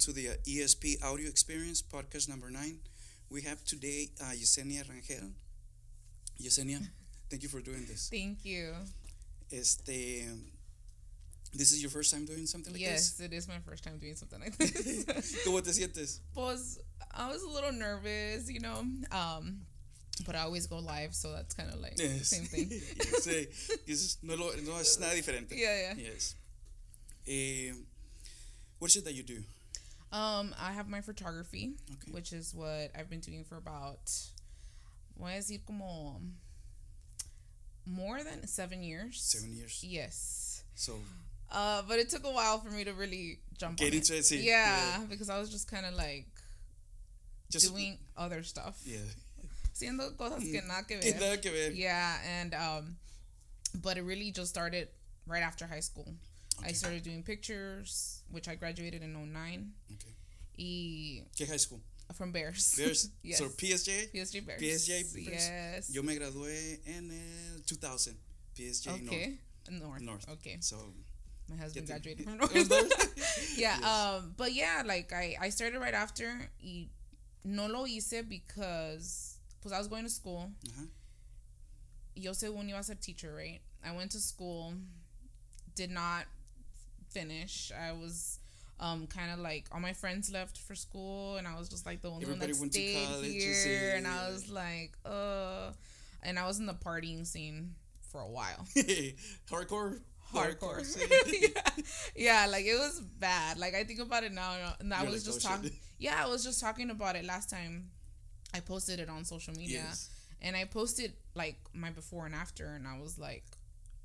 to the uh, ESP Audio Experience podcast number nine. We have today uh, Yesenia Rangel. Yesenia, thank you for doing this. Thank you. Este, this is your first time doing something like yes, this. Yes, it is my first time doing something like this. ¿Cómo te sientes? pues I was a little nervous, you know. Um, but I always go live, so that's kind of like the same thing. yes, sí. Es- no, no es nada diferente. Yeah, yeah. Yes. Eh, what is it that you do? Um, I have my photography, Okay. which is what I've been doing for about, voy a decir como more than seven years. Seven years. Yes. So Uh, but it took a while for me to really jump Get on into it, sí. Yeah, Yeah. because I was just kind of like just doing other stuff, yeah. haciendo cosas que nada que Que ver. nada que ver. Yeah, and um, but it really just started right after high school. I started doing pictures, which I graduated in 09. Okay. Y ¿Qué high school? from Bears. Bears. yes. So PSJA. PSJA Bears. PSJA Bears. Yes. Yo me gradué en el 2000. PSJA okay. North. North. Okay. So My husband graduated from North. yeah. Yes. Um. But yeah, like I I started right after. Y no lo hice because pues I was going to school. Ajá. Yo según iba a ser teacher, right? I went to school, did not finish. I was um kind of like all my friends left for school, and I was just like the only Everybody one went that to stayed college, here, and I was like, uh, and I was in the partying scene for a while. Hardcore. Hardcore. yeah. yeah, like it was bad. Like I think about it now, and I You're was like, just "Oh, talking. Yeah, I was just talking about it last time. I posted it on social media Yes. and I posted like my before and after, and I was like,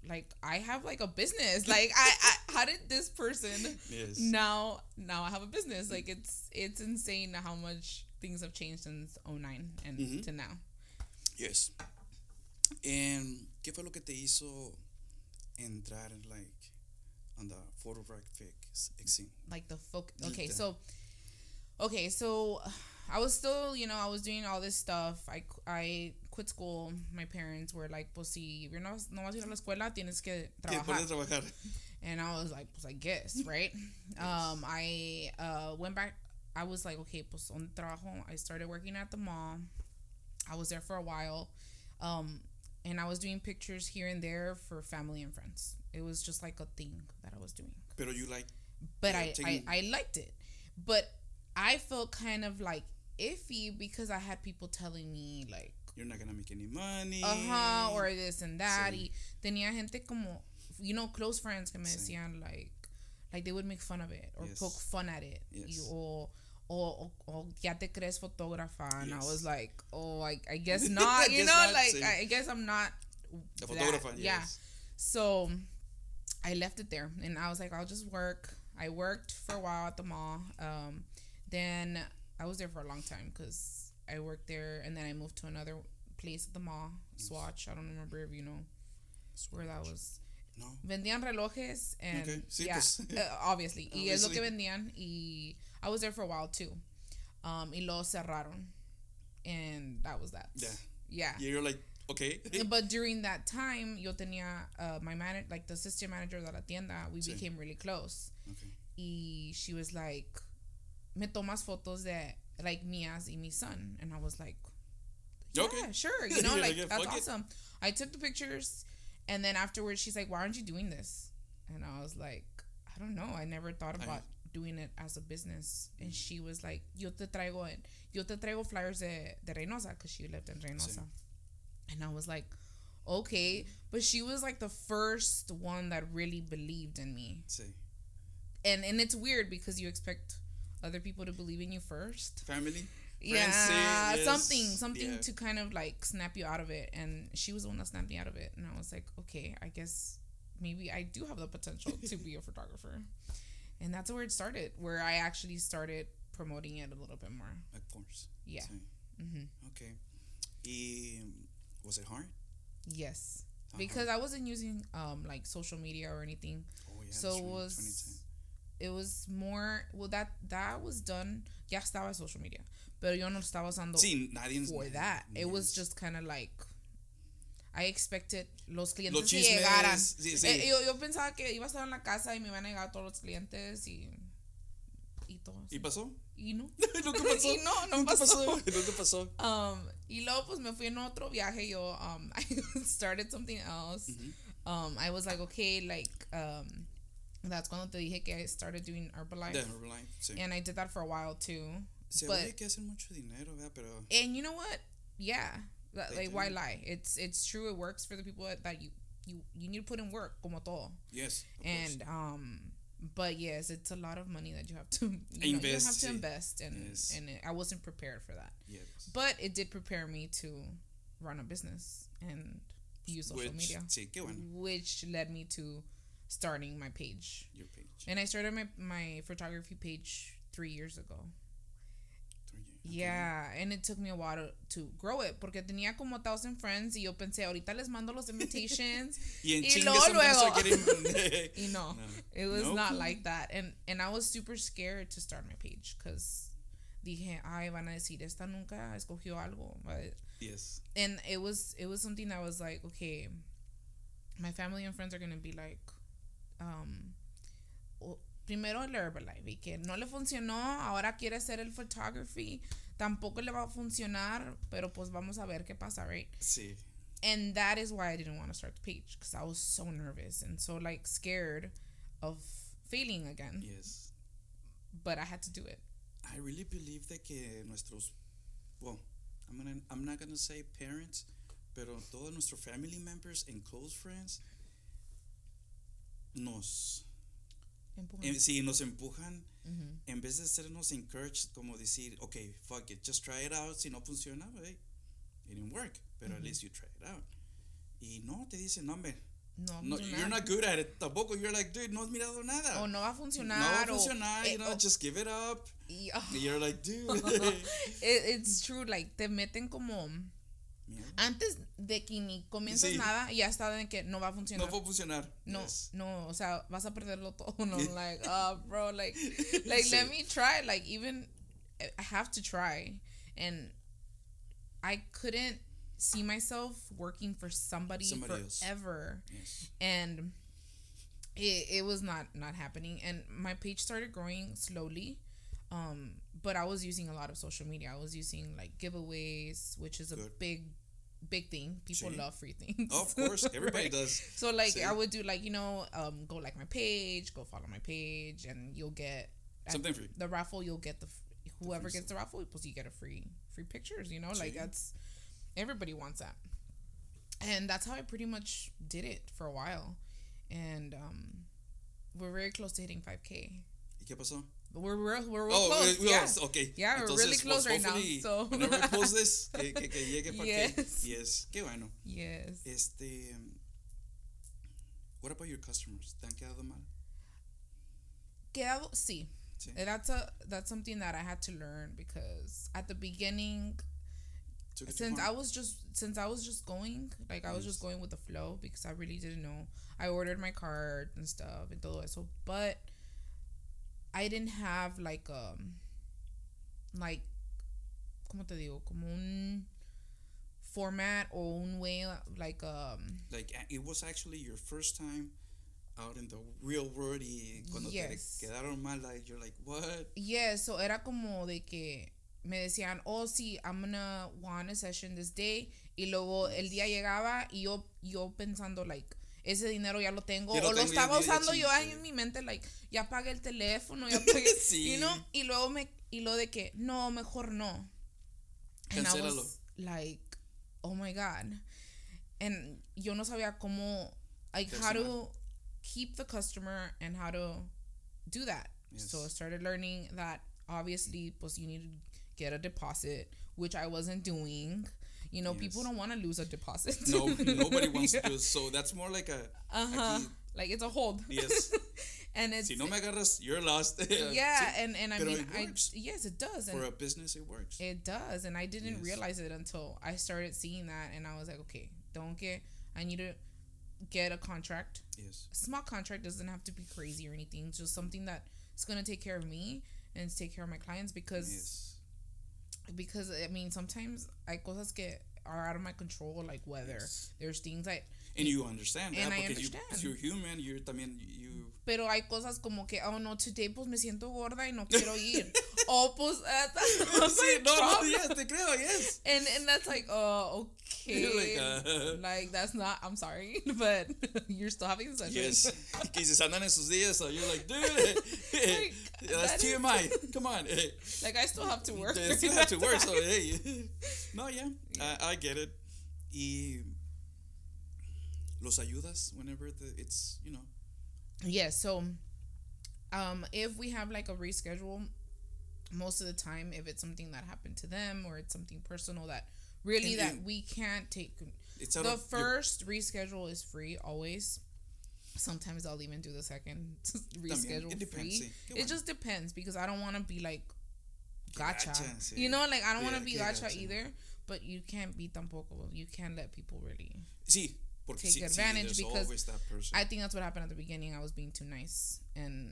like I have like a business. Like I, I how did this person Yes. now now I have a business? Like it's it's insane how much things have changed since 09 and Mhm. to now. Yes. And ¿qué fue lo que te hizo entrar like on the photographic scene? Like the folk. Okay, so okay, so I was still you know I was doing all this stuff. I I quit school. My parents were like, pues si no, no vas a ir a la escuela, tienes que trabajar. trabajar. And I was like, pues I guess, right? Um, I uh went back. I was like, okay, pues on trabajo. I started working at the mall. I was there for a while. Um, and I was doing pictures here and there for family and friends. It was just like a thing that I was doing. Pero you like But I, I, I liked it. But I felt kind of like iffy because I had people telling me like you're not gonna make any money. ajá, or this and that. Sí. Y tenía gente como, you know, close friends que me Sí. decían, like, like they would make fun of it or Yes. poke fun at it. Yes. Y, o, o, o, ya te crees fotógrafa. And I Yes. was like, oh, I, I guess not. You Guess know, not, like, sí. I, I guess I'm not. The photographer. Yeah. Yes. So I left it there and I was like, I'll just work. I worked for a while at the mall. Um, then I was there for a long time because I worked there and then I moved to another place at the mall, Swatch. I don't remember if you know where that was. No. Vendían relojes and Okay, sí, yeah, pues. uh, obviously. Y es lo que vendían y I was there for a while too. Um, y lo cerraron. And that was that. Yeah. Yeah. Yeah, you're like okay. But during that time, yo tenía uh, my manager, like the assistant manager de la tienda, we Sí. became really close. Okay. Y she was like, me tomas fotos de like me y mi son. And I was like, yeah, Okay. sure. You know, like, that's fuck it. awesome. I took the pictures. And then afterwards, she's like, why aren't you doing this? And I was like, I don't know. I never thought I- about doing it as a business. And she was like, yo te traigo, en, yo te traigo flyers de, de Reynosa because she lived in Reynosa. And I was like, okay. But she was like the first one that really believed in me. Sí. And and it's weird because you expect other people to believe in you first. Family. Yeah, Friends, yes. something, something Yeah. to kind of like snap you out of it. And she was the one that snapped me out of it. And I was like, okay, I guess maybe I do have the potential to be a photographer. And that's where it started, where I actually started promoting it a little bit more. Of course. Yeah. Sí. hmm Okay. Y was it hard? Yes. How Because I wasn't using um like social media or anything. Oh yeah. so it was it was more well that that was done ya estaba social media pero yo no estaba usando 2020. Sí, nadie for nadie- that it was nadie- just kind of like I expected los clientes Los que chismes, llegaran sí, sí. Eh, yo, yo pensaba que iba a estar en la casa y me iban a llegar todos los clientes y y todo. ¿Y pasó? Y no. ¿Lo que pasó? y no, no ¿Lo que pasó. pasó? ¿Lo que pasó? Um, y luego pues me fui en otro viaje. Yo um, I started something else. Um, I was like, okay, like um, that's cuando te dije que I started doing Herbalife, De Herbalife, sí. and I did that for a while too. Se but- oye que hacen mucho dinero, ¿verdad? Pero And you know what? Yeah, that, like why lie? It's it's true. It works for the people that, that you you you need to put in work, como todo. yes, of course. And um, but yes, it's a lot of money that you have to you, know, you have to invest, and Yes. and it, I wasn't prepared for that. yes. But it did prepare me to run a business and use social Which, media, Sí, bueno. which led me to starting my page. Your page. And I started my my photography page three years ago. Three years. Yeah, and it took me a while to, to grow it porque tenía como thousand friends y yo pensé ahorita les mando los invitations Y en Y luego, some friends are luego. getting- y no, No. it was No. not like that and and I was super scared to start my page because dije ay van a decir esta nunca escogió algo but Yes. and it was it was something that was like okay my family and friends are gonna be like um o- primero el Herbalife y que no le funcionó ahora quiere hacer el photography tampoco le va a funcionar pero pues vamos a ver qué pasa right Sí. and that is why I didn't want to start the page because I was so nervous and so like scared of failing again Yes. but I had to do it I really believe that que nuestros, well, I'm gonna, I'm not gonna say parents, pero todos nuestros family members and close friends nos, Empuja. eh, sí, nos empujan Mhm. en vez de hacernos encourage como decir, okay, fuck it, just try it out, si no funciona, hey, it didn't work, pero at Ujú. least you try it out. Y no, te dicen, no, hombre, no, no, you're not good at it, tampoco, you're like, dude, no has mirado nada. o no va a no funcionar va a o- funcionar, eh, you know, o- just give it up. y- oh, you're like, dude. it, it's true, like te meten como Mierda. antes de que ni comienzas Sí. nada, ya está de que no va a No va a funcionar. No, Yes. no, o sea, vas a perderlo todo. No, like, uh, bro, like, like let me try. Like, even I have to try, and I couldn't see myself working for somebody, Somebody forever, Yes. and it, it was not not happening. And my page started growing slowly, um, but I was using a lot of social media. I was using like giveaways, which is a Good. big, big thing. People Sí. love free things. Of course, everybody Right? does. So like. I would do like you know um go like my page, go follow my page, and you'll get Something free. the raffle. You'll get the whoever free gets the raffle, plus you get a free free pictures. You know, like that's everybody wants that, and that's how I pretty much did it for a while, and um we're very close to hitting five k. ¿Y qué pasó? We're real, we're real oh, close. we- we yeah. okay. Yeah, we're really close right now, so- whenever we post this, que, que, que llegue para Yes. que. Yes. Qué bueno. Yes. Este. What about your customers? ¿Te han quedado mal? Quedado, sí. Sí. That's a that's something that I had to learn because at the beginning Took it too since? I was just since I was just going like I was just going with the flow because I really didn't know. I ordered my card and stuff and todo eso, but I didn't have like um like como te digo como un format or un way like um Like, it was actually your first time out in the real world y cuando Yes. te quedaron mal, like, you're like, what? Yeah, so era como de que me decían, oh sí, I'm gonna want a session this day. Y luego el día llegaba y yo, yo pensando, like, ese dinero ya lo tengo. Ya o lo tengo, estaba usando yo chingué. en mi mente, like, ya pagué el teléfono, ya pagué. Sí. you know? Y luego me, y lo de que, no, mejor no. And I was like, oh my God. And yo no sabía cómo, like, how to keep the customer and how to do that. So I started learning that obviously, pues you need to get a deposit, which I wasn't doing. You know, people don't want to lose a deposit. No, nobody wants to do it. So that's more like a. Uh huh. Like it's a hold. Yes. and it's si no me agarras, you're lost. yeah, and and I pero mean, it I yes, it does, and For a business, it works. it does, and I didn't Yes. realize it until I started seeing that, and I was like, okay, don't get. I need to get a contract. yes. A small contract doesn't have to be crazy or anything. Just something that's gonna take care of me and take care of my clients because Yes. Because I mean sometimes hay cosas que are out of my control like weather. Yes. There's things like And you understand that I because you, understand. you're human, you're también, you... Pero hay cosas como que, oh no, today pues me siento gorda y no quiero ir. o pues, uh, that's Sí, no, no, yes, te creo, yes. And and that's like, oh, okay. Like, uh, Like, that's not. I'm sorry, but you're still having a. Yes. que dices, andan en sus días, so you're like, dude, that's that is- TMI. Come on. like I still have to work. They still have to work, so hey. No, yeah, I, I get it. Y los ayudas whenever the, it's, you know, yeah. So, um, if we have like a reschedule, most of the time, if it's something that happened to them or it's something personal that really And- that and- we can't take. it's The your- first reschedule is free always. Sometimes I'll even do the second reschedule it depends, free. sí. It just depends because I don't want to be like gotcha. gacha, sí. You know, like I don't want to be qué gotcha either. But you can't be tampoco. You can't let people really. Porque take advantage because always that person. I think that's what happened at the beginning. I was being too nice and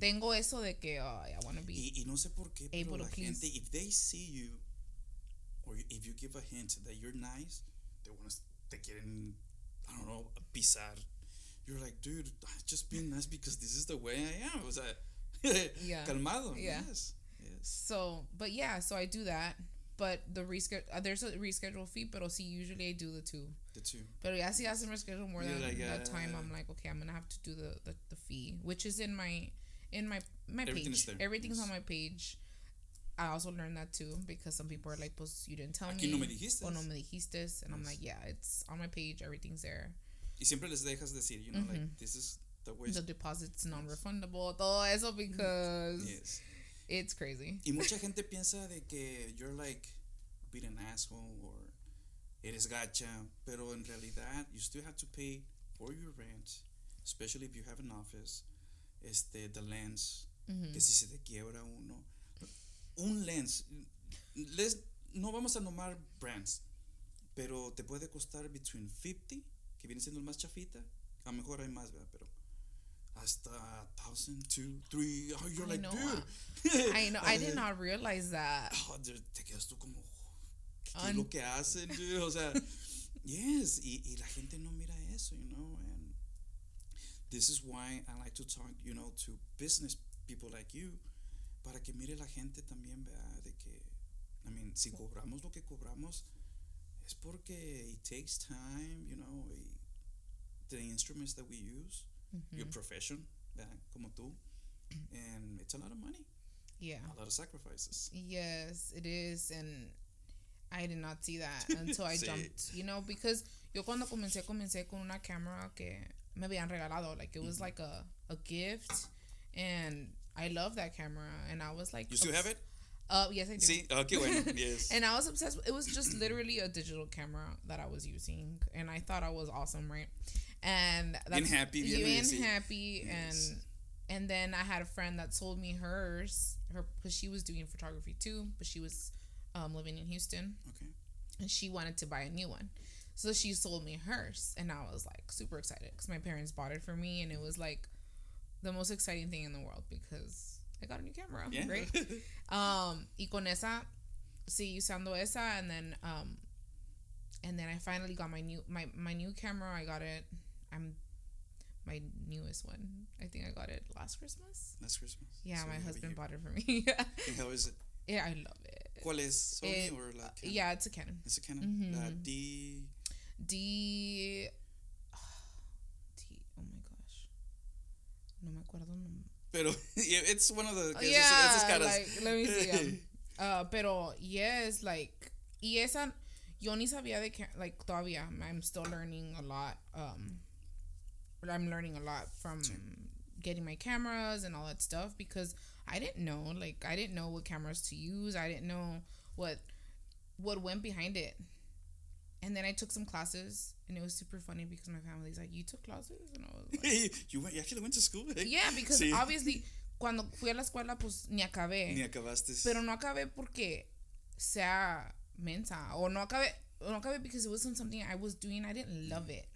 tengo eso de que oh, I want to be. y, y no sé por qué, able to please. gente, if they see you, or if you give a hint that you're nice, they want to, te quieren, I don't know, pisar. You're like, dude, just being nice because this is the way I am. O sea, Yeah. calmado. Yeah. Yes. Yes. So, but yeah, so I do that. But the reschedule, uh, there's a reschedule fee, but I'll see, usually I do the two. The two. But ya si hacen reschedule more You're than like, that time, uh, I'm like, okay, I'm gonna have to do the, the, the fee, which is in my in my my Everything is page. there, Everything's yes. on my page. I also learned that too because some people are like, pues you didn't tell Aquí me. no me dijiste. O no me dijiste. And I'm like, yeah, it's on my page. Everything's there. Y siempre les dejas decir, you know, like, this is the way. The deposit's non-refundable. Todo eso because Yes. It's crazy. Y mucha gente piensa de que you're like being an asshole or eres gacha, pero en realidad you still have to pay for your rent, especially if you have an office, este, the lens, que si se te quiebra uno. Un lens, les, no vamos a nomar brands, pero te puede costar between 50, que viene siendo el más chafita, a lo mejor hay más, ¿verdad? Pero hasta 1000, 2, 3, oh, you're I like, know, dude. I know. I did not realize that. Oh, te te quedas tú como, ¿qué es lo que hacen? dude? O sea, yes, y, y la gente no mira eso, you know, and this is why I like to talk, you know, to business people like you, para que mire la gente también, vea, de que, I mean, si cobramos lo que cobramos, es porque it takes time, you know, the instruments that we use, your mm-hmm. profession, vea, como tú, and it's a lot of money, Yeah. a lot of sacrifices. Yes, it is, and I did not see that until I Sí. jumped. You know, because yo cuando comencé comencé con una cámara que me habían regalado, like it was mm-hmm. like a a gift, and I love that camera, and I was like, You still have it? Uh, yes, I do. Oh, qué bueno, yes. And I was obsessed. With, it was just literally a digital camera that I was using, and I thought I was awesome, right? And that's happy, bien, being sí. happy, Yes. and and then I had a friend that sold me hers, her because she was doing photography too, but she was um, living in Houston, okay. and she wanted to buy a new one. So she sold me hers, and I was like super excited because my parents bought it for me, and it was like the most exciting thing in the world because I got a new camera, Yeah. right? Um, y con esa, sí, usando esa, and then um, and then I finally got my new my my new camera. I got it. I'm my newest one. I think I got it last Christmas. Last Christmas. Yeah, So my you have a husband bought it for me. And how is it? yeah, I love it. ¿Cuál es? Sony It- or like? Canon? Yeah, it's a Canon. It's a Canon. Mhm. La D. D. D. Oh my gosh. No me acuerdo. nombre. Pero yeah, it's one of the. que yeah, esas, esas like let me see. Um, uh, pero yes, like y esa yo ni sabía de like todavía I'm still learning a lot. Um, but I'm learning a lot from getting my cameras and all that stuff because I didn't know like I didn't know what cameras to use. I didn't know what what went behind it. And then I took some classes, and it was super funny because my family's like, "You took classes?" And I was like, you, went, you actually went to school. eh? Yeah, because Sí. obviously cuando fui a la escuela pues ni acabé. Ni acabaste. Pero no acabé porque sea mensa o no acabé no acabé because it wasn't something I was doing. I didn't love it.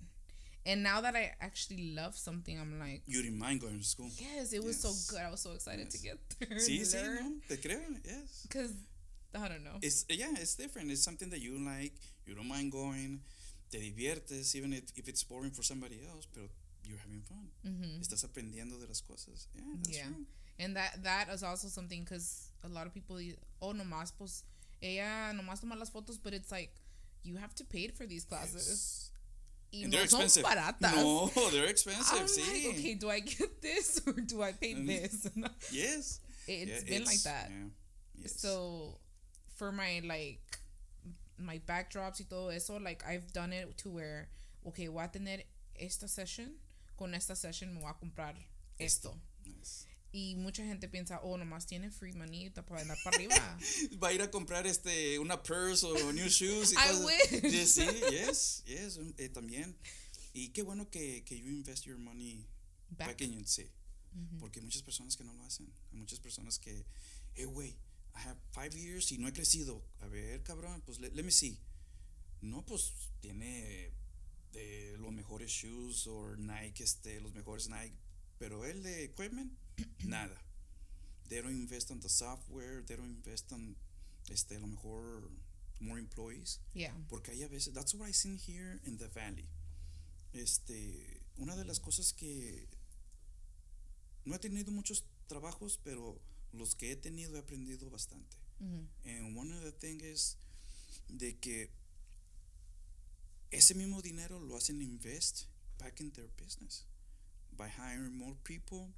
And now that I actually love something, I'm like, You didn't mind going to school. yes, it was Yes. so good. I was so excited to get there. Sí, sí, no, te creo. Yes. Because I don't know. It's yeah, it's different. It's something that you like. You don't mind going. te diviertes, even if, if it's boring for somebody else, pero you're having fun. Mm-hmm. Estás aprendiendo de las cosas. Yeah, that's Yeah. true. And that that is also something because a lot of people, oh, nomás, pues, ella nomás toma las fotos, but it's like, you have to pay for these classes. Yes. Y And no they're son expensive. baratas. No, they're expensive. I'm sí. like, okay, do I get this or do I pay Mm. this? Yes. It's Yeah, been like that. yeah. Yes. So for my like my backdrops y todo eso, like I've done it to where, okay, voy a tener esta session, con esta session me voy a comprar esto. Nice. Y mucha gente piensa, oh, nomás tiene free money para andar para arriba. Va a ir a comprar este una purse o new shoes. Y I cosas- wish. Yes, sí, yes, yes, eh, también. Y qué bueno que, que you invest your money back, Back. in you, sí. Ujú. Porque hay muchas personas que no lo hacen. Hay muchas personas que, hey, güey, I have five years y no he crecido. A ver, cabrón, pues let, let me see. No, pues tiene de los mejores shoes o Nike, este, los mejores Nike. Pero el de equipment, nada. They don't invest on the software, they don't invest on, este, a lo mejor, more employees. Yeah. Porque hay a veces, that's what I seen here in the valley. Este, una de las cosas que no he tenido muchos trabajos, pero los que he tenido he aprendido bastante. Mhm. And one of the things is de que ese mismo dinero lo hacen invest back in their business by hiring more people,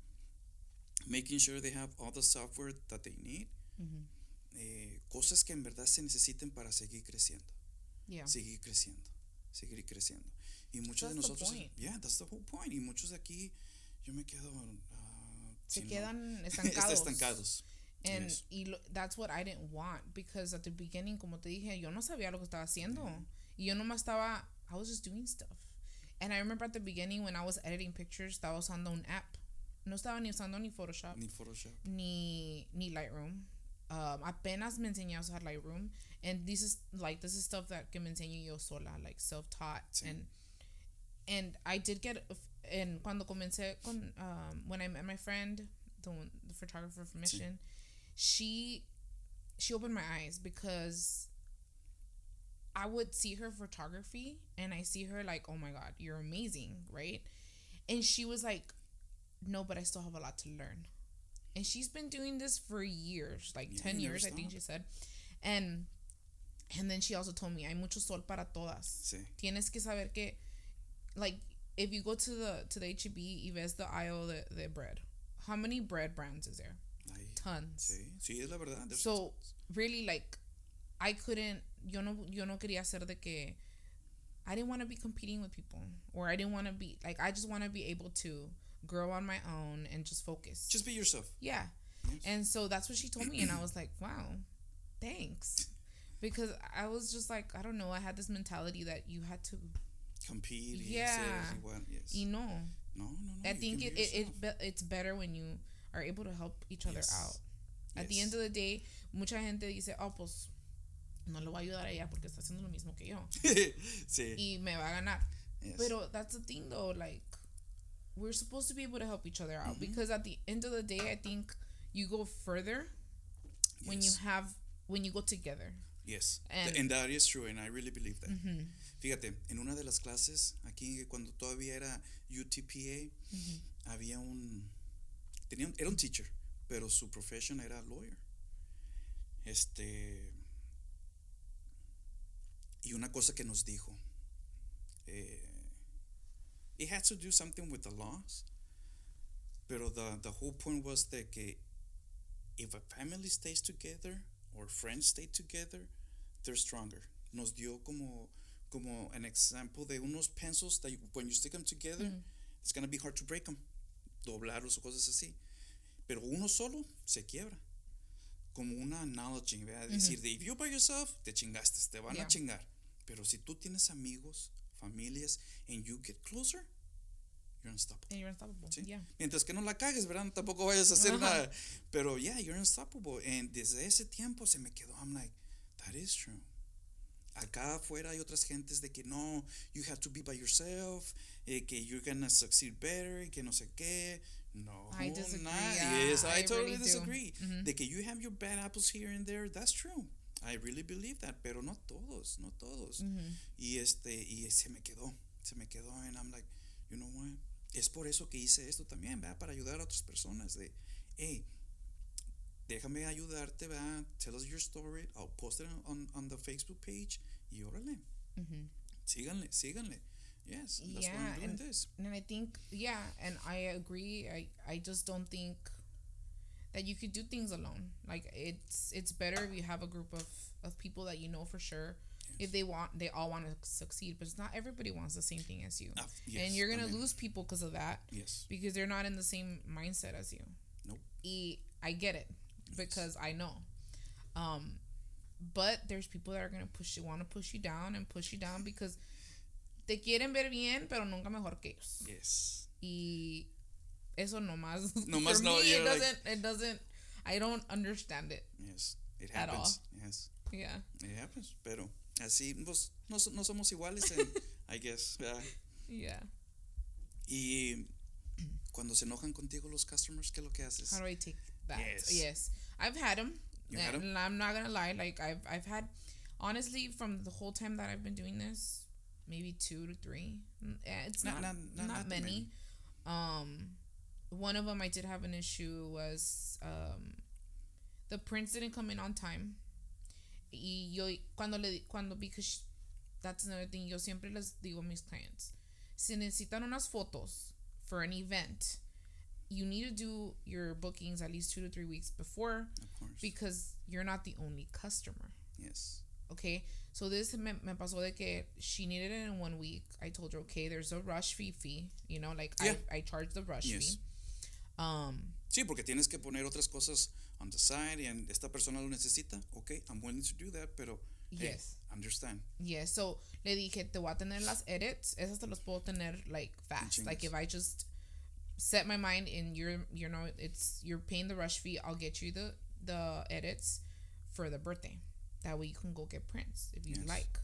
making sure they have all the software that they need, Mhm. eh, cosas que en verdad se necesiten para seguir creciendo Yeah. seguir creciendo, seguir creciendo. Y muchos de That's the nosotros, yeah, that's the whole point. Y muchos de aquí, yo me quedo, ah, Se quedan está estancados. estancados. And Yes. y lo, that's what I didn't want because at the beginning, como te dije, yo no sabía lo que estaba haciendo. Y yo nomás estaba, I was just doing stuff. And I remember at the beginning when I was editing pictures, estaba usando un app. No estaba ni usando ni Photoshop, Ni Photoshop. ni, ni Lightroom. Um, apenas me enseñé a usar Lightroom. And this is like, this is stuff that que me enseño yo sola, like self-taught. Sí. And, and I did get, and cuando comencé con, um, when I met my friend, the, one, the photographer from Sí. Mission, she she opened my eyes because I would see her photography and I see her like, oh my god, you're amazing, right? And she was like, no, but I still have a lot to learn. And she's been doing this for years, like Yeah, ten you never years, I think she said. And and then she also told me, hay mucho sol para todas. Sí. Tienes que saber que, like, if you go to the to the HEB y ves the aisle de, de bread, how many bread brands is there? Ahí. Tons. Sí, sí, es la verdad. There's- So really, like, I couldn't. Yo no. Yo no quería ser de que. I didn't want to be competing with people, or I didn't want to be like. I just want to be able to grow on my own and just focus. just be yourself. yeah. Yes. And so that's what she told me, and I was like, wow, thanks, because I was just like, I don't know. I had this mentality that you had to, Compete. Yeah. igual, yes. you know. no, no, no. I think it, it, it it's better when you are able to help each other Yes. out. At the end of the day, mucha gente dice, oh, pues no lo voy a ayudar a ella porque está haciendo lo mismo que yo sí. y me va a ganar. yes. Pero that's the thing though, like we're supposed to be able to help each other out Mhm. because at the end of the day, I think you go further when you have when you go together. Yes. and- And, that is true, and I really believe that. Mhm. Fíjate, en una de las clases, aquí cuando todavía era UTPA, Mhm. había un, tenía un- era un teacher, pero su profession era lawyer. Este, y una cosa que nos dijo, eh, it has to do something with the laws, pero the, the whole point was that que if a family stays together or friends stay together, they're stronger. Nos dio como, como an example de unos pencils that you- when you stick them together, Mm. it's going to be hard to break them, doblarlos o cosas así. Pero uno solo se quiebra. Como una analogy, ¿verdad? Decir, de if you by yourself, te chingaste, te van Yeah. a chingar. Pero si tú tienes amigos, familias, and you get closer, you're unstoppable. And you're unstoppable. Sí. Yeah. Mientras que no la cagues, ¿verdad? Tampoco vayas a hacer Ajá. nada. Pero yeah, you're unstoppable. And desde ese tiempo se me quedó, I'm like, that is true. Acá afuera hay otras gentes de que no, you have to be by yourself, eh, que you're gonna succeed better, que no sé qué. No, I disagree, yeah, yes, I, I totally really disagree. Mhm. De que you have your bad apples here and there, that's true. I really believe that, pero no todos, no todos. Y este, y se me quedó, se me quedó, and I'm like, you know what? Es por eso que hice esto también, ¿verdad? Para ayudar a otras personas. De, hey, déjame ayudarte, ¿verdad? Tell us your story. I'll post it on, on the Facebook page. Y órale, Mhm. síganle, síganle. Yes, that's why Yeah, I'm doing and- this. And I think, yeah, and I agree. I, I just don't think that you could do things alone. Like it's it's better if you have a group of, of people that you know for sure. If they want, they all want to succeed, but it's not everybody wants the same thing as you, Ah, yes, and you're gonna lose people because of that Yes. because they're not in the same mindset as you. Nope. Y I get it because I know. Um, but there's people that are gonna push you, want to push you down and push you down because te quieren ver bien, pero nunca mejor que ellos. Yes. Y eso nomás. Nomás for no, me, it doesn't. it doesn't. I don't understand it. Yes. It At all. happens. Yes. Yeah. It happens. Pero así, pues, no, no somos iguales, en, I guess. ¿verdad? Yeah. Y cuando se enojan contigo los customers, ¿qué es lo que haces? How do I take that? Yes. Yes. I've had them. You had 'em? and I'm not gonna lie. Like I've I've had, honestly, from the whole time that I've been doing this, maybe two to three. Mm, yeah, It's Not- not not- not, not that many. Um, one of them I did have an issue was um, the prints didn't come in on time. Y yo cuando le cuando because that's another thing. Yo siempre les digo a mis clients, si necesitan unas fotos for an event, you need to do your bookings at least two to three weeks before Of course. because you're not the only customer. yes. Okay, so this me, me pasó de que she needed it in one week. I told her, okay, there's a rush fee fee. You know, like Yeah. I I charge the rush Yes. fee. Um, Sí, porque tienes que poner otras cosas on the side y en- esta persona lo necesita. Ok, I'm willing to do that, pero hey, Yes. understand. yeah. So le dije, te voy a tener las edits. Esas te las puedo tener like fast. Like if I just set my mind and you're you know it's you're paying the rush fee, I'll get you the the edits for the birthday. That way you can go get prints if you Yes. like.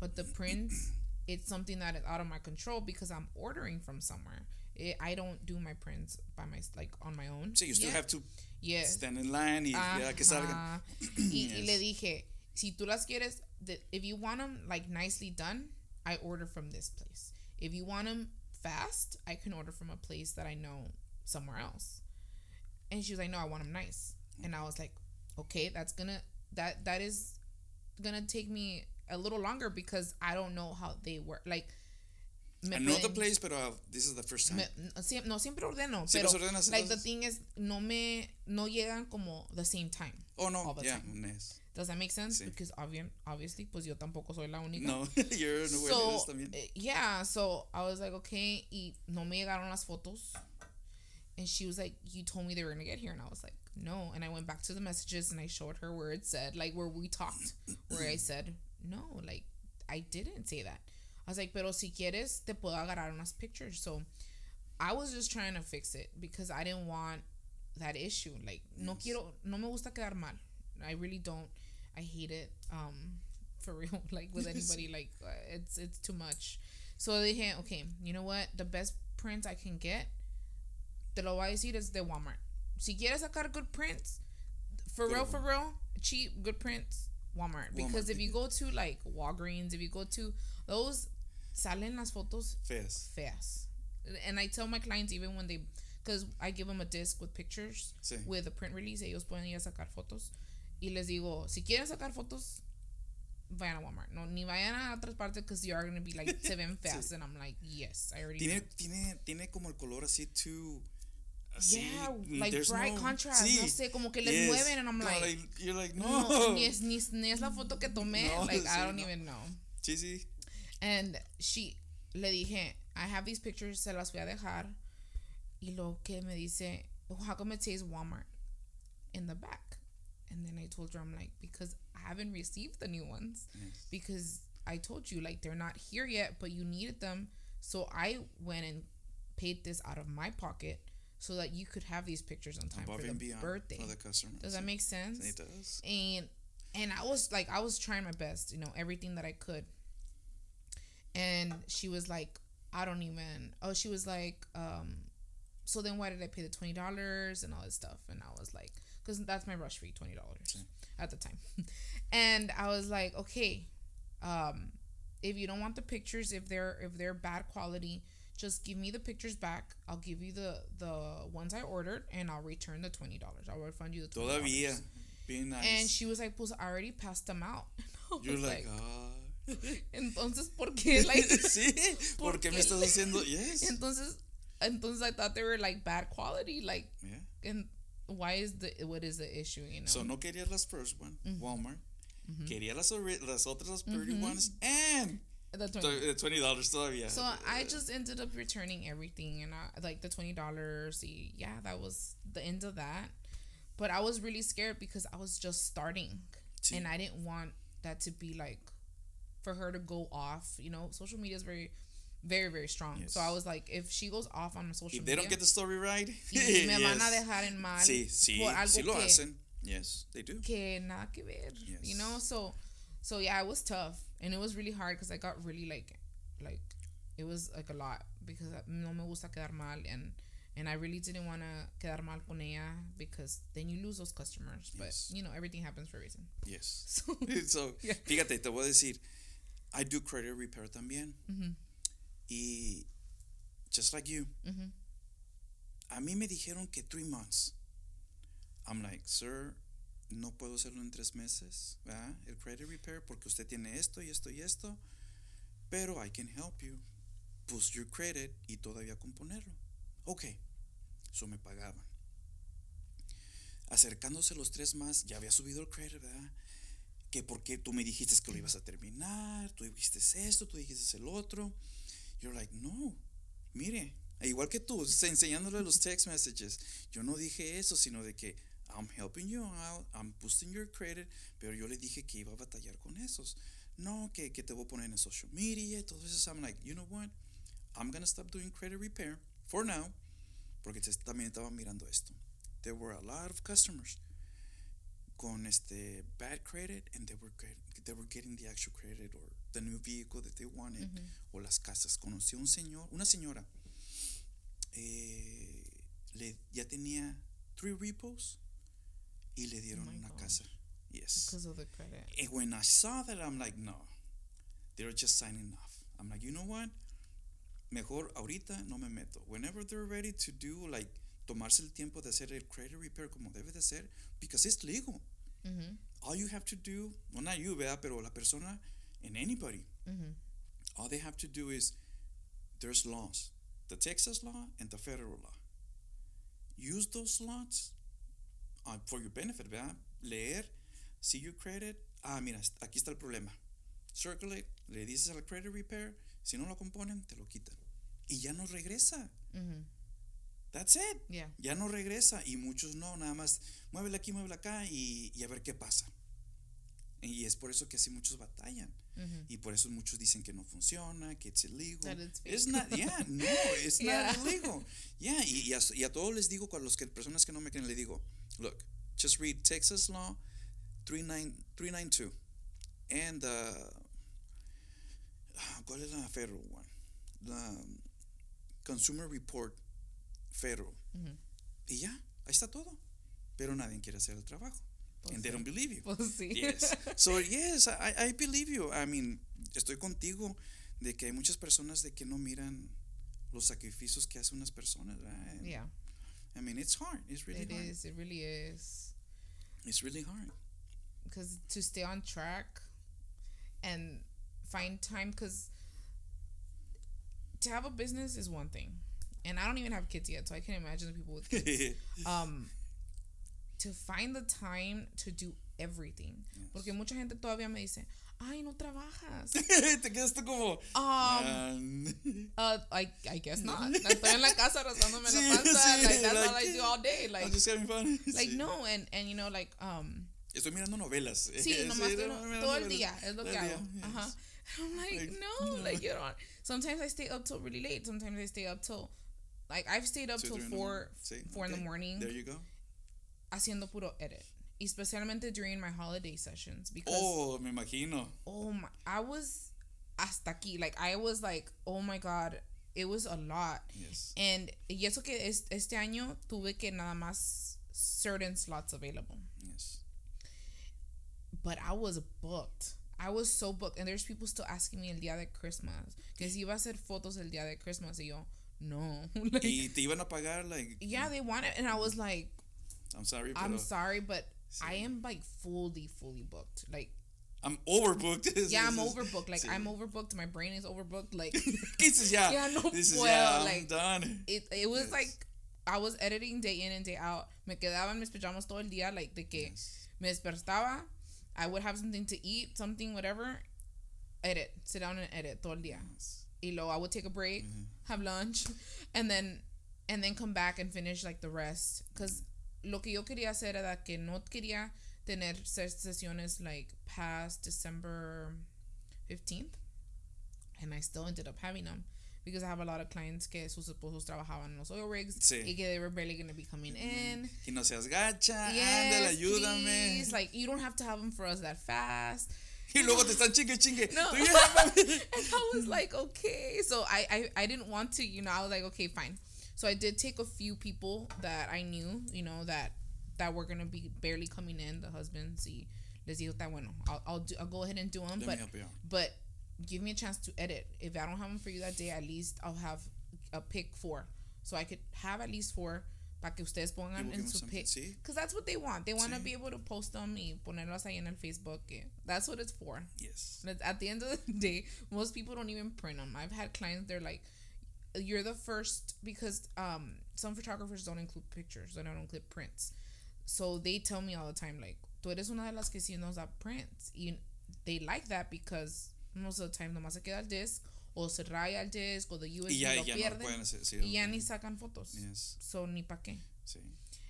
But the prints, it's something that is out of my control because I'm ordering from somewhere. It, I don't do my prints by my like on my own. So you still yet. have to Yes. stand in line y ya que salgan. Ajá. y, y Yes. le dije, si tú las quieres, the, if you want them like nicely done, I order from this place. If you want them fast, I can order from a place that I know somewhere else. And she was like, no, I want them nice. And I was like, okay, that's gonna that that is gonna take me a little longer because I don't know how they work. Like, me I know the pueden- place, pero uh, this is the first time. me- no, no siempre ordeno, Sí pero ordenas, like the thing is no me no llegan como the same time. oh, no, all the yeah, time. yes. Does that make sense? Sí. Because obvi- obviously, pues yo tampoco soy la única. No, you're way So, también. eh, yeah, so I was like, okay, y no me llegaron las fotos. And she was like, you told me they were going to get here. And I was like, no. And I went back to the messages and I showed her where it said, like, where we talked, where I said, no, like, I didn't say that. I was like, pero si quieres, te puedo agarrar unas pictures. So I was just trying to fix it because I didn't want that issue. Like, no Yes. quiero, no me gusta quedar mal. I really don't. I hate it. Um, for real, like with anybody, like uh, it's it's too much. So they dije, okay, you know what? The best prints I can get, te lo voy a decir, es de Walmart. Si quieres sacar good prints, for real, for real, cheap, good prints, Walmart. Because Walmart. if you go to like Walgreens, if you go to those, salen las fotos Fast. fast. And I tell my clients even when they, because I give them a disc with pictures Sí. with a print release, ellos pueden ir a sacar fotos. Y les digo, si quieren sacar fotos, vayan a Walmart. No, ni vayan a otras partes because you are going to be like, se ven fast. And I'm like, yes, I already Tiene, know. tiene, tiene como el color así too. Así, Yeah, mm, like bright no- contrast. sí, No sé, como que les yes. mueven. And I'm No, like, you're like, no. no, ni, es, ni, ni es la foto que tomé. No, like, I sí, don't no. even know. Sí, sí. And she, le dije, I have these pictures, se las voy a dejar. Y lo que me dice, "Oh, how come it says Walmart in the back? And then I told her, I'm like, because I haven't received the new ones. Yes. Because I told you, like, they're not here yet, but you needed them. So I went and paid this out of my pocket so that you could have these pictures on time Above for the birthday. for the customer. Does that make sense? It does. and and I was like I was trying my best, you know, everything that I could. And she was like, I don't even. Oh, she was like, um, so then why did I pay the twenty dollars and all this stuff? And I was like, because that's my rush fee, twenty dollars. at the time. and I was like, okay, um, if you don't want the pictures, if they're if they're bad quality, just give me the pictures back. I'll give you the the ones I ordered, and I'll return the twenty dollars. I'll refund you the $20. Todavía. Being nice. And she was like, pues I already passed them out. You're was like, ah. entonces, ¿por qué? Like, sí, ¿por qué me estás haciendo? Yes. entonces, entonces I thought they were like bad quality. Like, Yeah. and why is the what is the issue? You know. So no quería las first one, Mm-hmm. Walmart. Quería las, las otras las pretty ones and the 20. to- the twenty dollars todavía. So I just ended up returning everything, and I like the twenty dollars. Yeah, that was the end of that. But I was really scared because I was just starting, Sí. and I didn't want that to be like for her to go off. You know, social media is very, very, very strong. So I was like, if she goes off on social If they media, don't get the story right, y me van a yes. dejar en mal Sí, sí, por algo sí lo que, hacen. Yes, they do. que nada que ver. You know, Yes. so so yeah, it was tough and it was really hard because I got really like like it was like a lot because no me gusta quedar mal and and I really didn't want to quedar mal con ella because then you lose those customers. But Yes. you know everything happens for a reason. Yes. So so, Yeah. fíjate, te voy a decir, I do credit repair también. Mhm. Y just like you, a mí me dijeron que three months. I'm like, sir, no puedo hacerlo en tres meses, ¿verdad? El credit repair porque usted tiene esto y esto y esto, pero I can help you boost your credit y todavía componerlo. Ok, eso me pagaban. Acercándose los tres más, ya había subido el credit, ¿verdad? Que porque tú me dijiste que lo ibas a terminar, tú dijiste esto, tú dijiste el otro. You're like, no, mire, igual que tú, se- enseñándole los text messages. Yo no dije eso, sino de que I'm helping you out, I'm boosting your credit, pero yo le dije que iba a batallar con esos. No, que, que te voy a poner en social media todo eso. I'm like, you know what? I'm gonna stop doing credit repair for now, porque también estaba mirando esto. There were a lot of customers con este bad credit and they were they were getting the actual credit or the new vehicle that they wanted o las casas. Conocí un señor, una señora, eh, le, ya tenía three repos y le dieron Oh una God. casa. Yes. because of the credit. And when I saw that, I'm like, no, they're just signing off. I'm like, you know what? Mejor ahorita no me meto. Whenever they're ready to do, like, tomarse el tiempo de hacer el credit repair como debe de ser, because it's legal. All you have to do, well, not you, ¿verdad? Pero la persona and anybody, all they have to do is, there's laws, the Texas law and the federal law. Use those laws uh, for your benefit, ¿verdad? Leer, see your credit. Ah, mira, aquí está el problema. Circulate, le dices al credit repair, si no lo componen, te lo quitan. Y ya no regresa. That's it. Yeah. Ya no regresa. Y muchos no, nada más muévele aquí, muévele acá y, y a ver qué pasa. Y es por eso que así muchos batallan. Y por eso muchos dicen que no funciona, que it's illegal. Fake. not, yeah, no, it's Yeah. not illegal. Yeah, y, y, a, y a todos les digo, a los que personas que no me creen, le digo, look, just read Texas Law 39 392 and uh, ¿cuál es la federal one? La um, Consumer Report Federal. Ujú. Y ya, ahí está todo. Pero nadie quiere hacer el trabajo. Pues and they sí. don't believe you. Pues sí. Yes. So yes, I, I believe you. I mean, estoy contigo de que hay muchas personas de que no miran los sacrificios que hacen unas personas. right? Yeah. I mean, it's hard. It's really It hard. is. It really is. It's really hard. because to stay on track and find time because to have a business is one thing and i don't even have kids yet so i can imagine the people with kids um to find the time to do everything porque mucha gente todavía me dice ay no trabajas Te quedaste como. um uh, I, I guess not estoy en la casa rasgándome Sí, la panza sí, like that's like, all I do all day like I'm just having fun. like no and and you know like um Estoy mirando novelas. Sí, nomás Sí, todo, no, mirando todo el día es lo que hago. Ajá. yes. I'm like, Like, no, no. like you don't. Sometimes I stay up till really late. Sometimes I stay up till, like I've stayed up till four. Sí, four in the morning There you go. haciendo puro edit. Especialmente during my holiday sessions because Oh, me imagino. oh my, I was hasta aquí. Like I was like, oh my god, it was a lot. Yes. And y eso que es, este año tuve que nada más certain slots available. Yes. but I was booked. I was so booked, and there's people still asking me el día de Christmas que si iba a hacer fotos el día de Christmas, y yo no. like, y te iban a pagar like yeah, they want it, and I was like, I'm sorry I'm sorry, but Sí. I am like fully, fully booked. Like, I'm overbooked yeah, I'm overbooked. Like, sí. I'm overbooked. My brain is overbooked. Like, this is ya? Yeah, no Dices puedo, ya, I'm like, done. it it was Yes. like I was editing day in and day out. Me quedaba en mis pajamas todo el día, like de que Yes. me despertaba. I would have something to eat, something, whatever. Edit, sit down and edit todo el día. Yes. Y luego I would take a break, Mhm. have lunch, and then and then come back and finish like the rest. Cause lo que yo quería hacer era que no quería tener ses- sesiones like past December fifteenth, and I still ended up having them. Because I have a lot of clients que sus esposos trabajaban en los oil rigs Sí. y que they were barely going to be coming in. Y no seas gacha, ándale, Yes, ayúdame. please. Like you don't have to have them for us that fast. Y luego te están chingue chingue. No. And I was like, okay. So I, I I didn't want to, you know, I was like, okay, fine. So I did take a few people that I knew, you know, that that were gonna be barely coming in, the husbands. Y les digo, "Está bueno, I'll I'll, do, I'll go ahead and do them, Let but me help you out. but give me a chance to edit. If I don't have them for you that day, at least I'll have a pick four, so I could have at least four. Para que ustedes pongan en su sí. Because that's what they want. They want to Sí. be able to post them y ponerlos ahí en el Facebook. That's what it's for. Yes. At the end of the day, most people don't even print them. I've had clients they're like, "You're the first because um some photographers don't include pictures. They don't include prints. So they tell me all the time like, "Tú eres una de las que sí nos da prints." Y they like that because most of the time nomás se queda el disc o se raya el disc o the USB Y ya, lo ya no pierden pueden hacer. Sí, y ya ni sacan fotos. Yes. So ni pa qué. Sí.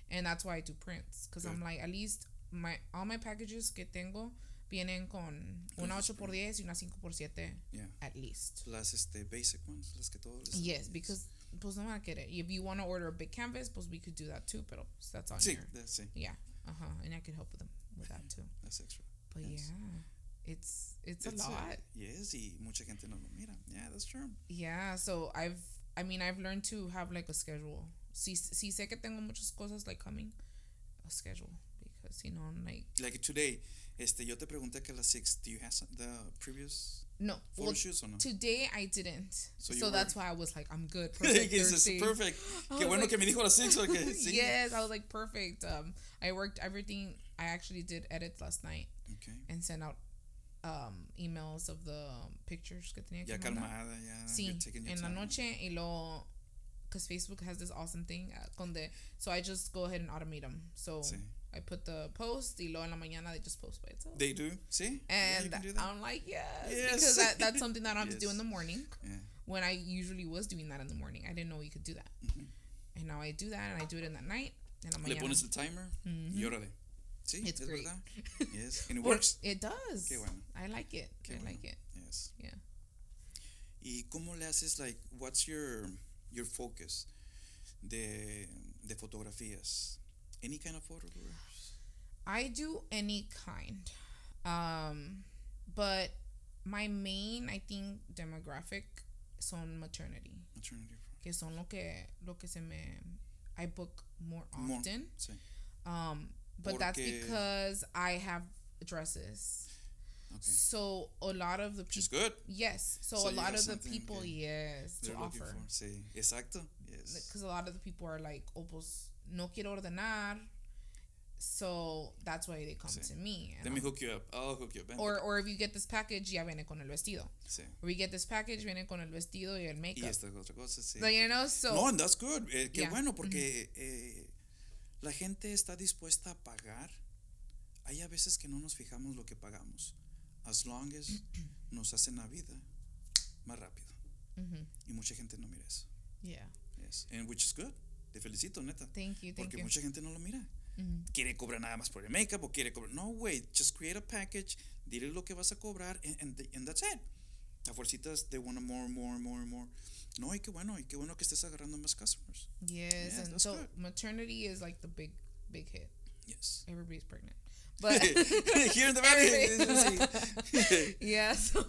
And that's why I do prints. Because I'm like, at least my all my packages que tengo vienen con una sus 8x10 y una 5x7 Yeah. at least. Las este basic ones, las que todos les Yes, because pues no me va a querer. If you want to order a big canvas, pues we could do that too, pero that's on Sí, here. that's, sí, Yeah. Uh-huh. And I could help with them with that too. that's extra. But Yes. yeah. It's it's, It's, a lot. yes, y mucha gente no lo mira. Yeah, that's true. Yeah, so I've I mean I've learned to have like a schedule. Si si sé que tengo muchas cosas like coming, a schedule because you know like Like today, este, yo te pregunté que a las 6, do you have some, the previous no. photo Well, shoots o no? today I didn't. So So, that's why I was like I'm good. Perfect. It's perfect. Qué bueno like- que me dijo a las 6 okay. yes, I was like perfect. Um, I worked everything. I actually did edits last night Okay. and sent out um emails of the pictures que tenía que Ya mandar. calmada, ya. Sí, you're taking your en la noche y lo because Facebook has this awesome thing uh, con de, so I just go ahead and automate them. So Sí. I put the post y lo en la mañana they just post by itself. They do, see? And can do. I'm like yes, Yes. because that, that's something that I don't have to do in the morning Yeah. when I usually was doing that in the morning. I didn't know you could do that, Mhm. and now I do that and I do it in the night. En la Le mañana. pones el timer Mhm. y órale. Sí, It's es great. verdad. Yes. And it works. It does. Qué bueno. I like it. Qué I bueno. like it. Yes. Yeah. ¿Y cómo le haces, like, what's your your focus de, de fotografías? Any kind of photographs? I do any kind. Um, but my main, I think, demographic son maternity, Maternity que son lo que lo que se me I book more More, often. Sí. Um, but that's because I have dresses. Okay. So a lot of the Which is good. yes. So, So a lot of the people, yes, to offer. for. Sí. Exacto. Yes. because a lot of the people are like, oh, pues no quiero ordenar, so that's why they come Sí. to me. Let me hook you up. I'll hook you up. Vente. or or if you get this package, ya viene con el vestido. sí. Or we get this package, viene con el vestido y el makeup. Y esta otra cosa, sí. So, you know, so no, and that's good. Eh, qué Yeah. bueno, porque eh, la gente está dispuesta a pagar. Hay a veces que no nos fijamos lo que pagamos. As long as nos hacen la vida más rápido. Y mucha gente no mira eso. yeah. Yes. And which is good. Te felicito, neta. Thank you, thank Porque you. mucha gente no lo mira. Quiere cobrar nada más por el makeup o quiere cobrar. No, wait. Just create a package. Dile lo que vas a cobrar and, and, and that's it. A fuercitas, they want more, more, more, more. No, y qué bueno. Y qué bueno que estés agarrando más customers. Yes, Yeah, and so good. maternity is like the big big hit. Yes. Everybody's pregnant, but Here in the valley. Yeah. So,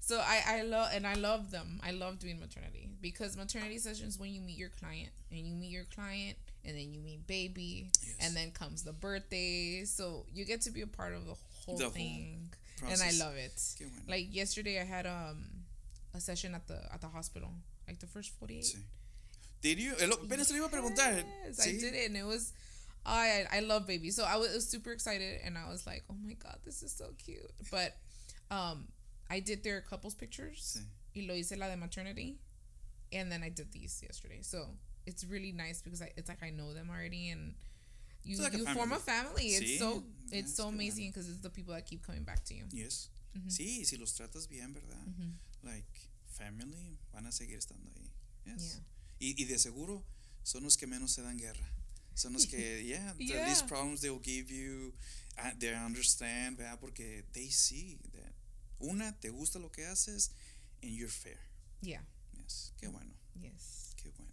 so I I love and I love them. I love doing maternity because maternity sessions when you meet your client and you meet your client and then you meet baby Yes. and then comes the birthday. So you get to be a part of the whole The thing, Process. and I love it. Like yesterday, I had um a session at the at the hospital, like the first forty eight. Sí. Did you? Eh, Apenas lo iba a preguntar. Yes, I did it, and it was. I I love babies, so I was, was super excited, and I was like, "Oh my god, this is so cute!" But, um, I did their couples pictures, Sí. y lo hice la de maternity, and then I did these yesterday. So it's really nice because I, it's like I know them already, and you like a you form a family. family. It's so yeah, it's so amazing because it's the people that keep coming back to you. Yes. Ujú. Sí, si los tratas bien, ¿verdad? Mhm. Like, family, van a seguir estando ahí. Yes. Yeah. Y, y de seguro son los que menos se dan guerra. Son los que, yeah, the Yeah. least problems they will give you, uh, they understand, ¿verdad? Porque they see that. Una, te gusta lo que haces, and you're fair. Yeah. Yes. Qué bueno, Yes. qué bueno.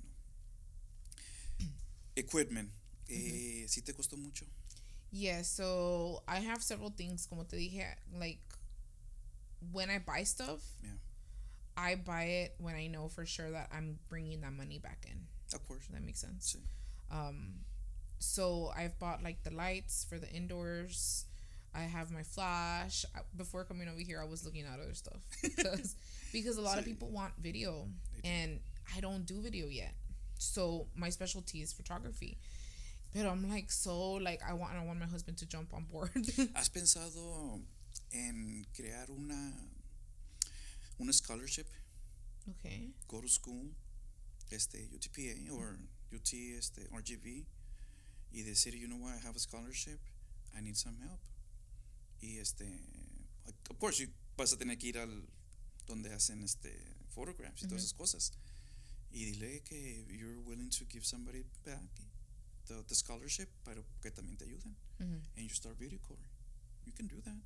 Equipment. Eh, ¿Sí te costó mucho? Yeah, so I have several things, como te dije, like when I buy stuff, Yeah. I buy it when I know for sure that I'm bringing that money back in. Of course. That makes sense? Sí. Um, so I've bought like the lights for the indoors. I have my flash. Before coming over here, I was looking at other stuff because because a lot of people want video, and I don't do video yet. So my specialty is photography. But I'm like so like I want I want my husband to jump on board. ¿Has pensado en crear una, una scholarship? okay. Go to school, este, UTPA or UT, este, RGV, y decir, you know what, I have a scholarship, I need some help. Y este, of course, you vas a tener que ir al donde hacen este photographs y todas esas cosas. Y dile que you're willing to give somebody back the, the scholarship, pero que también te ayuden. Mhm. And you start video calling. You can do that.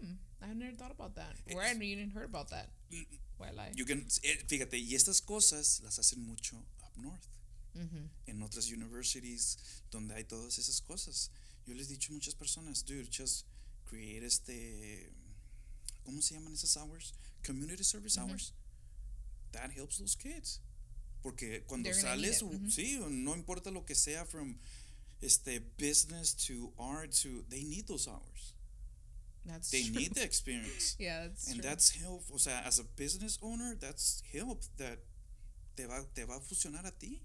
Hmm. I never thought about that. Where I didn't heard about that. Mm, lie? You can, eh, fíjate, y estas cosas las hacen mucho up north. mm-hmm. en otras universities donde hay todas esas cosas. Yo les he dicho a muchas personas, dude, just create este, ¿cómo se llaman esas hours? Community service Ujú. hours. That helps those kids. Porque cuando They're sales, ujú. sí, no importa lo que sea, from este business to art to, they need those hours. That's They true. need the experience. yeah, that's And true. that's help, o sea, as a business owner, that's help that te va, te va a funcionar a ti.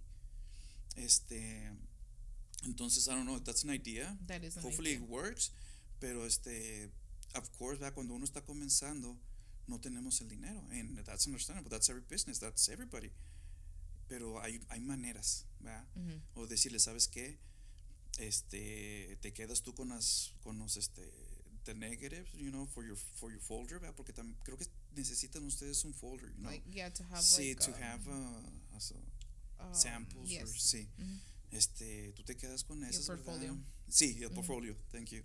Este, entonces, I don't know, that's an idea. that is an Hopefully idea. it works, pero este, of course, ¿verdad? cuando uno está comenzando, no tenemos el dinero. And that's understandable, that's every business, that's everybody. Pero hay, hay maneras, ¿verdad? O decirle, ¿sabes qué? Este, te quedas tú con las, con los, este, the negatives, you know, for your, for your folder, ¿verdad? Porque creo que necesitan ustedes un folder, you know. Like yeah, to have sí, like to um, have uh, as a um, samples or, yes. sí. Mhm. Este, tú te quedas con esas, portfolio. ¿verdad? Sí, el Ujú. portfolio, thank you.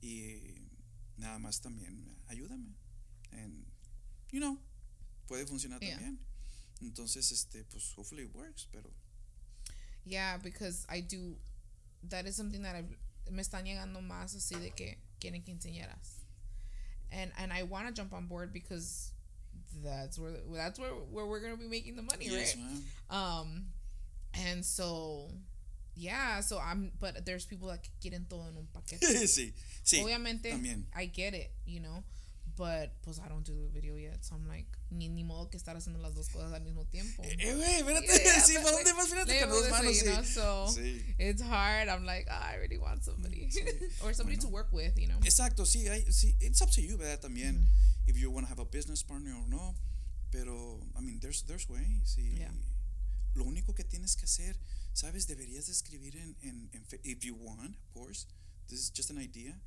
Y nada más también, ayúdame. And, you know, puede funcionar Yeah. también. Entonces, este, pues, hopefully it works, pero Yeah, because I do. That is something that I've, me están llegando más así de que quieren quinceañeras, and and I want to jump on board because that's where that's where where we're gonna be making the money, yes, right? ma'am. Um, and so, yeah. So I'm, but there's people that quieren todo en un paquete. sí, sí, Obviamente, también. I get it, you know, but pues I don't do the video yet, so I'm like ni ni modo que estar haciendo las dos cosas al mismo tiempo. Eh, güey, espérate, sí, ¿para dónde vas? Fíjate con dos manos, you know, so Sí. it's hard. I'm like, oh, I really want somebody or somebody to work with, you know. Exacto, sí, hay, sí, it's up to you, ¿verdad? También, Mm-hmm. if you want to have a business partner or no, pero, I mean, there's, there's ways, y Yeah. lo único que tienes que hacer, ¿sabes? Deberías de escribir en, en, en if you want, of course, this is just an idea,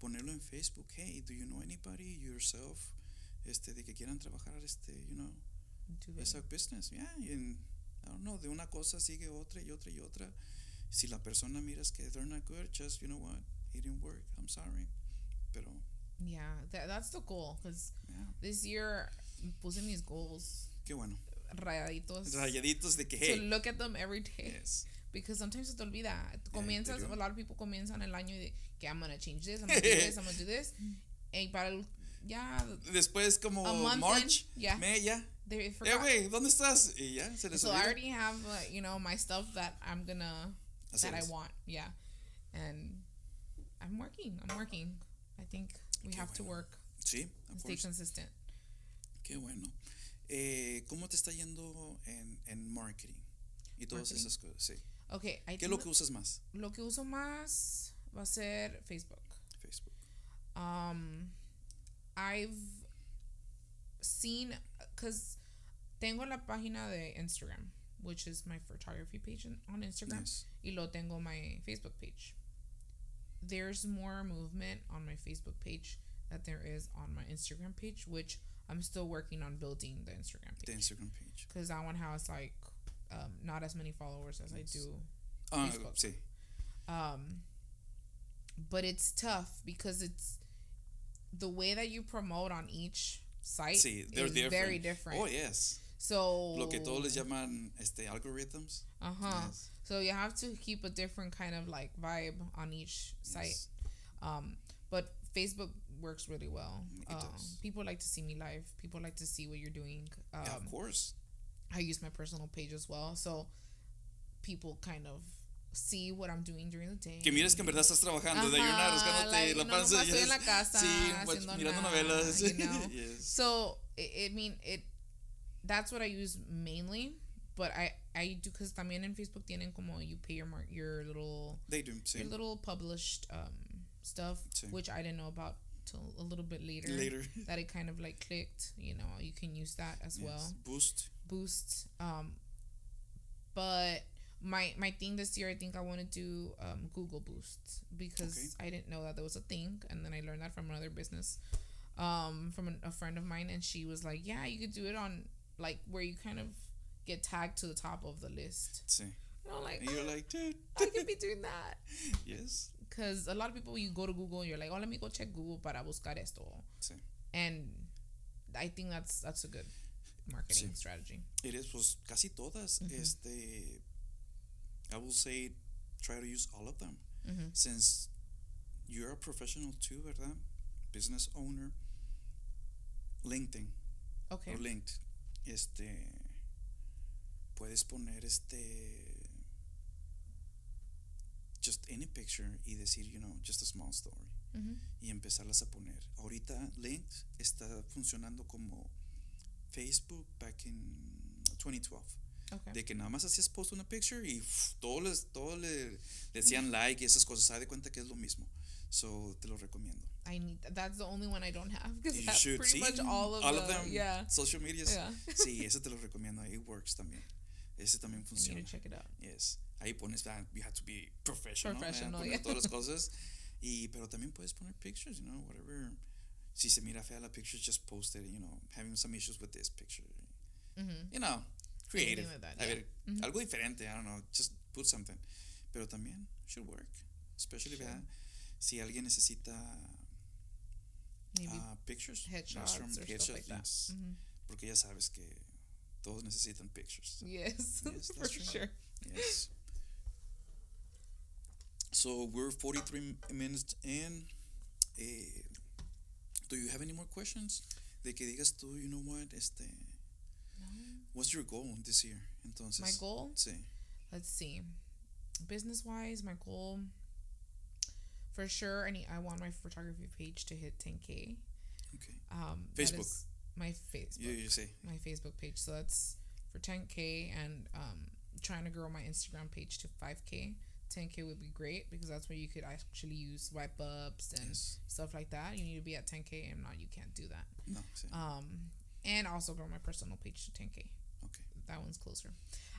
ponerlo en Facebook, hey, do you know anybody, yourself, este, de que quieran trabajar, este, you know, esa business, yeah, y en, I don't know, de una cosa sigue otra y otra y otra, si la persona miras que they're not good, just, you know what, it didn't work, I'm sorry, pero, Yeah, that, that's the goal because yeah, this year puse mis goals qué bueno. rayaditos. Rayaditos de que, to hey, look at them every day. yes. Because sometimes se te olvida. Yeah, Comienzas, a lot of people comienzan el año de que I'm gonna change this, I'm gonna do this, I'm gonna do this. Y para el, ya, Después como a month March, in, yeah, May, ya, forgot. güey, ¿dónde estás? Y ya, se les so I olvida. already have, uh, you know, my stuff that I'm gonna, that I Hacerles. want. Yeah. And I'm working, I'm working. I I think we Qué have to bueno. work Sí, of stay course. consistent. Qué bueno. Eh, ¿Cómo te está yendo en, en marketing? Y todas Marketing. esas cosas, sí. Okay, I ¿Qué es think lo que usas más? lo que uso más va a ser Facebook. Facebook. Um, I've seen because tengo la página de Instagram, which is my photography page on Instagram, Yes. y lo tengo my Facebook page. There's more movement on my Facebook page that there is on my Instagram page, which I'm still working on building the Instagram The Instagram page. because that one has like um, not as many followers as I do Ah, Facebook. sí. um but it's tough because it's the way that you promote on each site Sí, they're is different. very different Oh, yes. so Lo que todos les llaman este, algorithms. uh-huh Yes. so you have to keep a different kind of like vibe on each site Yes. um but facebook works really well It um, does. people like to see me live people like to see what you're doing um, Yeah, of course. I use my personal page as well, so people kind of see what I'm doing during the day. Que mires que en verdad estás trabajando, de ayunar, Ajá, rascándote la no panza. nomás estoy en la casa sí, watch- mirando nada, novelas. you know? yes. So I, I mean it. That's what I use mainly, but I I do because también en Facebook tienen como you pay your mar- your little They do, sí. your little published um stuff, Sí. which I didn't know about till a little bit later. Later. That it kind of like clicked. You know, you can use that as Yes. well Boost. Boost um but my my thing this year i think i want to do um google boost because i didn't know that there was a thing and then i learned that from another business um from an, a friend of mine and she was like yeah you could do it on like where you kind of get tagged to the top of the list Sí. and i'm like And you're like, dude. i could be doing that yes. because a lot of people you go to google and you're like oh let me go check google para buscar esto Sí. and i think that's that's a good marketing Sí. strategy Eres, pues, casi todas. Este. I will say, try to use all of them. Mhm. Since you're a professional too, ¿verdad? Business owner. LinkedIn. okay o linked este puedes poner este just any picture y decir you know just a small story y empezarlas a poner ahorita linked está funcionando como Facebook back in 2012 okay de que nada más hacías post una picture y uf, todos les todos le, le decían like y esas cosas. Se de cuenta que es lo mismo. So te lo recomiendo. I need that's the only one I don't have because You that's should pretty see much all of all the, of them. Yeah, Social medias. yeah. Sí, ese te lo recomiendo. It works también. Ese también funciona. to check it out. Yes. Ahí pones, ah, you have to be professional. Professional, Poner yeah. todas las cosas. Y, pero también puedes poner pictures, you know, whatever. Si se mira fea la picture, just posted, you know, having some issues with this picture. Mm-hmm. You know, creative. that, A yeah. ver, Mhm. algo diferente, I don't know, just put something. Pero también should work. Especially, Sure. Si alguien necesita Maybe ah, pictures. headshots from or stuff headshots, like that. yes. Mhm. Porque ya sabes que todos necesitan pictures. Yes, Yes, for sure. Yes. So we're 43 minutes in. Eh, do you have any more questions? De que digas tú, you know what, este, No. what's your goal this year? Entonces, My goal? Sí. Let's see. Business wise, my goal for sure. I need. I want my photography page to hit 10k. Okay. Um, Facebook. my Facebook. You, you say, my Facebook page. So that's for 10k and um, trying to grow my Instagram page to 5k. 10k would be great because that's where you could actually use swipe ups and yes. stuff like that. You need to be at 10k and not you can't do that. No, sí. Um, and also grow my personal page to 10k. Okay. That one's closer.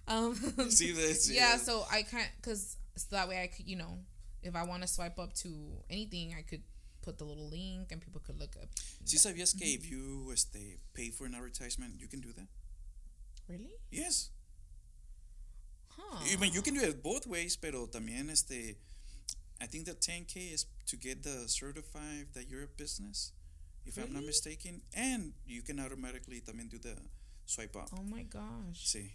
Um, See, that's, yeah, so I can't because so that way I could you know if I want to swipe up to anything I could put the little link and people could look up. Sí sabías que if you este, pay for an advertisement, you can do that? Really? Yes. Huh? I mean, you can do it both ways, pero también este, I think the 10K is to get the certified that you're a business, if I'm not mistaken, and you can automatically también do the swipe up. Oh my gosh. Sí.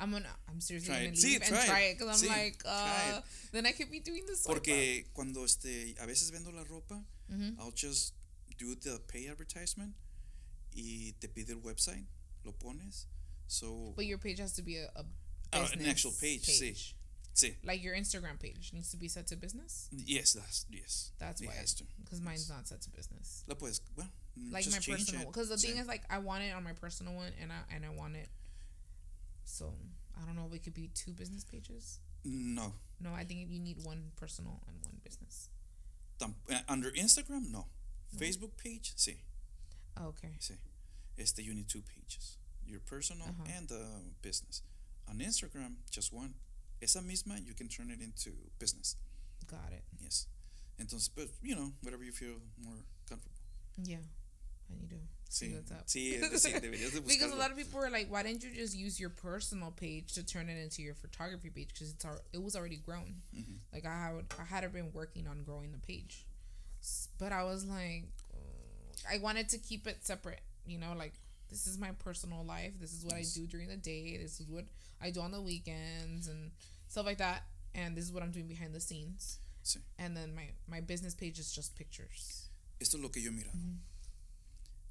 I'm gonna. I'm seriously Try gonna leave Sí, and try it. because I'm Sí, like, uh, then I could be doing this. swipe Porque cuando este, a veces vendo la ropa, up. Mhm. I'll just do the pay advertisement y te pide el website, lo pones. So, But your page has to be a, a Ah, an actual page, See, Sí. Like your Instagram page needs to be set to business. Yes, that's yes. That's it why. Because mine's not set to business. La puedes, well, mm, Like my personal. Because the thing is, like, I want it on my personal one, and I and I want it. So I don't know if it could be two business pages. no, No, I think you need one personal and one business. Uh, under Instagram, no. No. Facebook page, sí, Oh, okay. sí. Este, you need two pages, your personal Uh-huh. and the business. On Instagram, just one. Esa misma, you can turn it into business. Got it. Yes. Entonces, but you know, whatever you feel more comfortable. Yeah. I need to see Sí, what's up. sí, deberías de because a lot of people were like, "Why didn't you just use your personal page to turn it into your photography page? Because it's al- it was already grown. Mhm. Like I had I had been working on growing the page, but I was like, uh, I wanted to keep it separate. You know, like this is my personal life. This is what. I do during the day. This is what I do on the weekends and stuff like that. And this is what I'm doing behind the scenes. Sí. And then my my business page is just pictures. Esto es lo que yo he mirado. Mhm.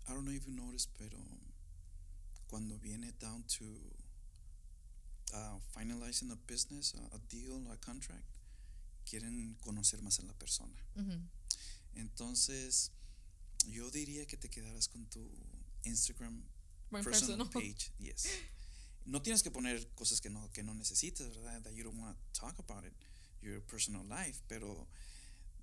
I don't know if you noticed, pero cuando viene down to uh, finalizing a business, a, a deal, a contract, quieren conocer más a la persona. Mm-hmm. Entonces, yo diría que te quedaras con tu Instagram My personal, personal. page. Yes. No tienes que poner cosas que no, que no necesitas, ¿verdad? That you don't want to talk about it, your personal life, pero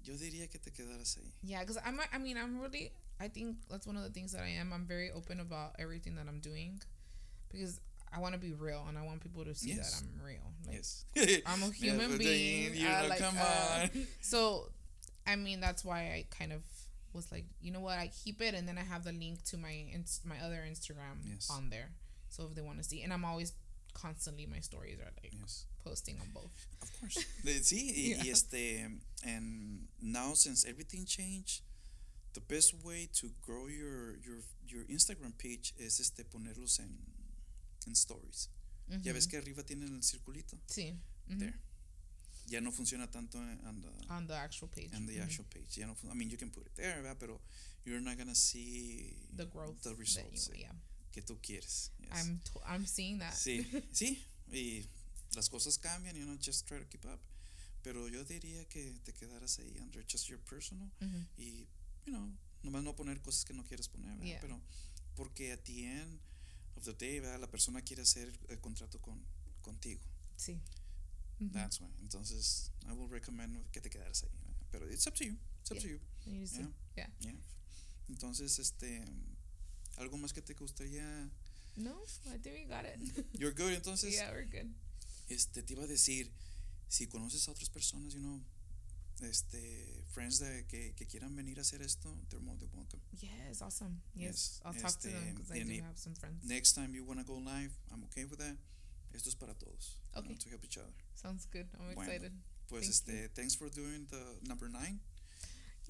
yo diría que te quedaras ahí. Yeah, because I'm. I mean, I'm really. I think that's one of the things that I am. I'm very open about everything that I'm doing, because I want to be real and I want people to see Yes. that I'm real. Like yes. I'm a Yeah, human but being. uh, like, come uh, on. So, I mean, that's why I kind of was like, you know what, I keep it, and then I have the link to my ins- my other Instagram Yes. on there, so if they want to see, and I'm always constantly my stories are like Yes. posting on both. Of course. De- Sí, y, y Yeah. este, and now since everything changed, the best way to grow your your your Instagram page is este ponerlos en en stories. Ya ves Mhm. que arriba tienen el circulito. Sí. Mhm. There. Ya no funciona tanto en- on the On the actual page. on the Mhm. actual page. Ya no, I mean, you can put it there, ¿verdad? pero you're not gonna see The growth. the results you, yeah. que tú quieres. Yes. I'm to- I'm seeing that. Sí, sí, y las cosas cambian, you know, just try to keep up. Pero yo diría que te quedaras ahí under just your personal Mhm. y, you know, nomás no poner cosas que no quieres poner, ¿verdad? Yeah. Pero porque at the end of the day, ¿verdad? La persona quiere hacer el contrato con, contigo. Sí. That's why. Entonces, I will recommend que te quedaras ahí. Pero it's up to you. It's up to you. Need to see. Yeah. Yeah. Yeah. Entonces, este, algo más que te gustaría. No, I think we got it. You're good. Entonces, yeah, we're good. este, te iba a decir, si conoces a otras personas, you know, este, friends de, que, que quieran venir a hacer esto, they're more than welcome. Yes, awesome. Yes, Yes, I'll talk to them este, because I do have some friends. Next time you want to go live, I'm okay with that. Esto es para todos. you know, Okay. to help each other. Sounds good. I'm Bueno, excited. Pues, Thank este, thanks for doing the number nine.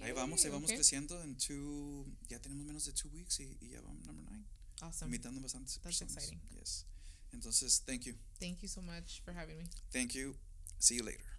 Ahí vamos, ahí Yay, vamos okay. creciendo. En two, ya tenemos menos de two weeks y, y ya vamos number nine. Awesome. Invitando bastantes That's personas. exciting. Yes. Entonces, thank you. Thank you so much for having me. Thank you. See you later.